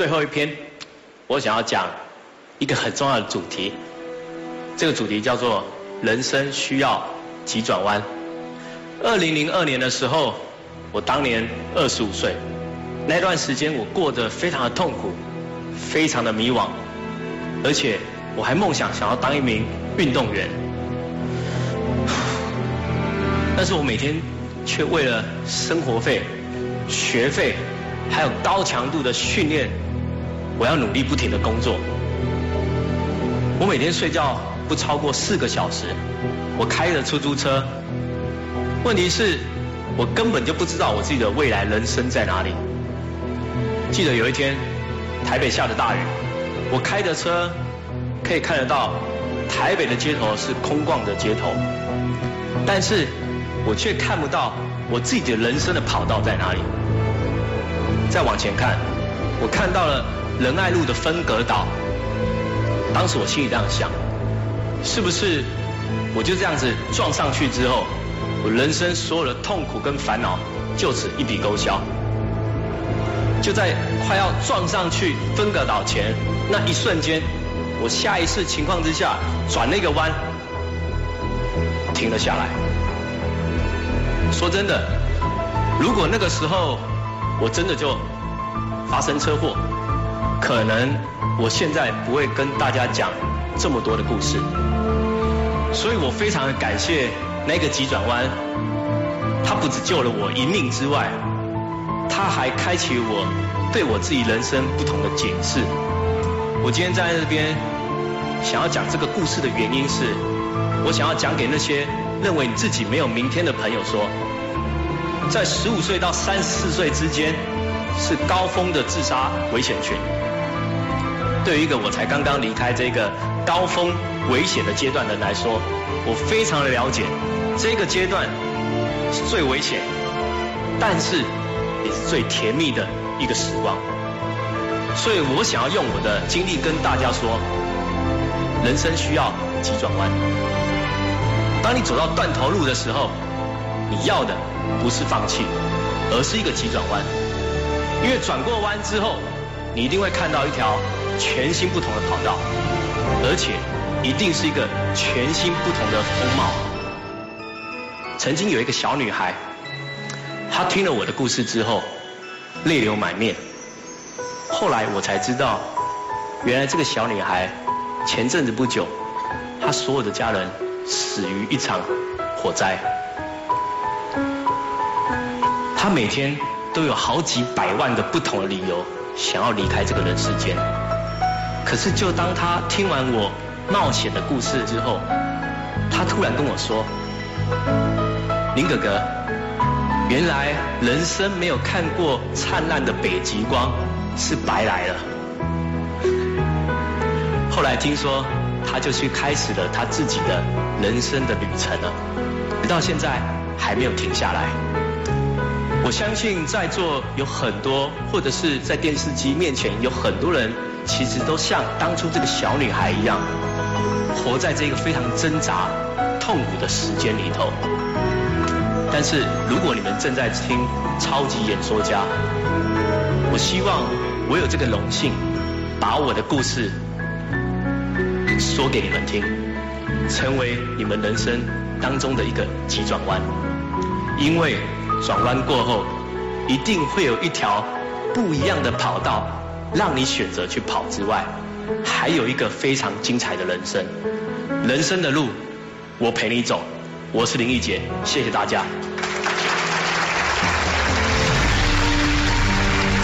最后一篇，我想要讲一个很重要的主题。这个主题叫做“人生需要急转弯”。二零零二年的时候，我当年二十五岁，那段时间我过得非常的痛苦，非常的迷惘，而且我还梦想想要当一名运动员。但是我每天却为了生活费、学费，还有高强度的训练，我要努力不停的工作。我每天睡觉不超过四个小时，我开着出租车。问题是，我根本就不知道我自己的未来人生在哪里。记得有一天，台北下着大雨，我开着车可以看得到台北的街头是空旷的街头，但是我却看不到我自己的人生的跑道在哪里。再往前看，我看到了仁爱路的分隔岛。当时我心里这样想：是不是我就这样子撞上去之后？我人生所有的痛苦跟烦恼就此一笔勾销。就在快要撞上去分隔岛前那一瞬间，我下意识情况之下转了一个弯，停了下来。说真的，如果那个时候我真的就发生车祸，可能我现在不会跟大家讲这么多的故事。所以我非常的感谢。那个急转弯，它不只救了我一命之外，它还开启我对我自己人生不同的解释。我今天在这边，想要讲这个故事的原因是，我想要讲给那些认为你自己没有明天的朋友说，在十五岁到三十四岁之间是高峰的自杀危险群。对于一个我才刚刚离开这个高峰危险的阶段的人来说，我非常的了解。这个阶段是最危险，但是也是最甜蜜的一个时光。所以我想要用我的经历跟大家说，人生需要急转弯。当你走到断头路的时候，你要的不是放弃，而是一个急转弯。因为转过弯之后，你一定会看到一条全新不同的跑道，而且一定是一个全新不同的风貌。曾经有一个小女孩，她听了我的故事之后，泪流满面。后来我才知道，原来这个小女孩前阵子不久，她所有的家人死于一场火灾。她每天都有好几百万的不同的理由想要离开这个人世间。可是就当他听完我冒险的故事之后，他突然跟我说。林哥哥，原来人生没有看过灿烂的北极光是白来了。后来听说，他就去开始了他自己的人生的旅程了，直到现在还没有停下来。我相信在座有很多，或者是在电视机面前有很多人，其实都像当初这个小女孩一样，活在这个非常挣扎、痛苦的时间里头。但是，如果你们正在听超级演说家，我希望我有这个荣幸，把我的故事说给你们听，成为你们人生当中的一个急转弯。因为转弯过后，一定会有一条不一样的跑道，让你选择去跑之外，还有一个非常精彩的人生。人生的路，我陪你走。我是林玉杰，谢谢大家。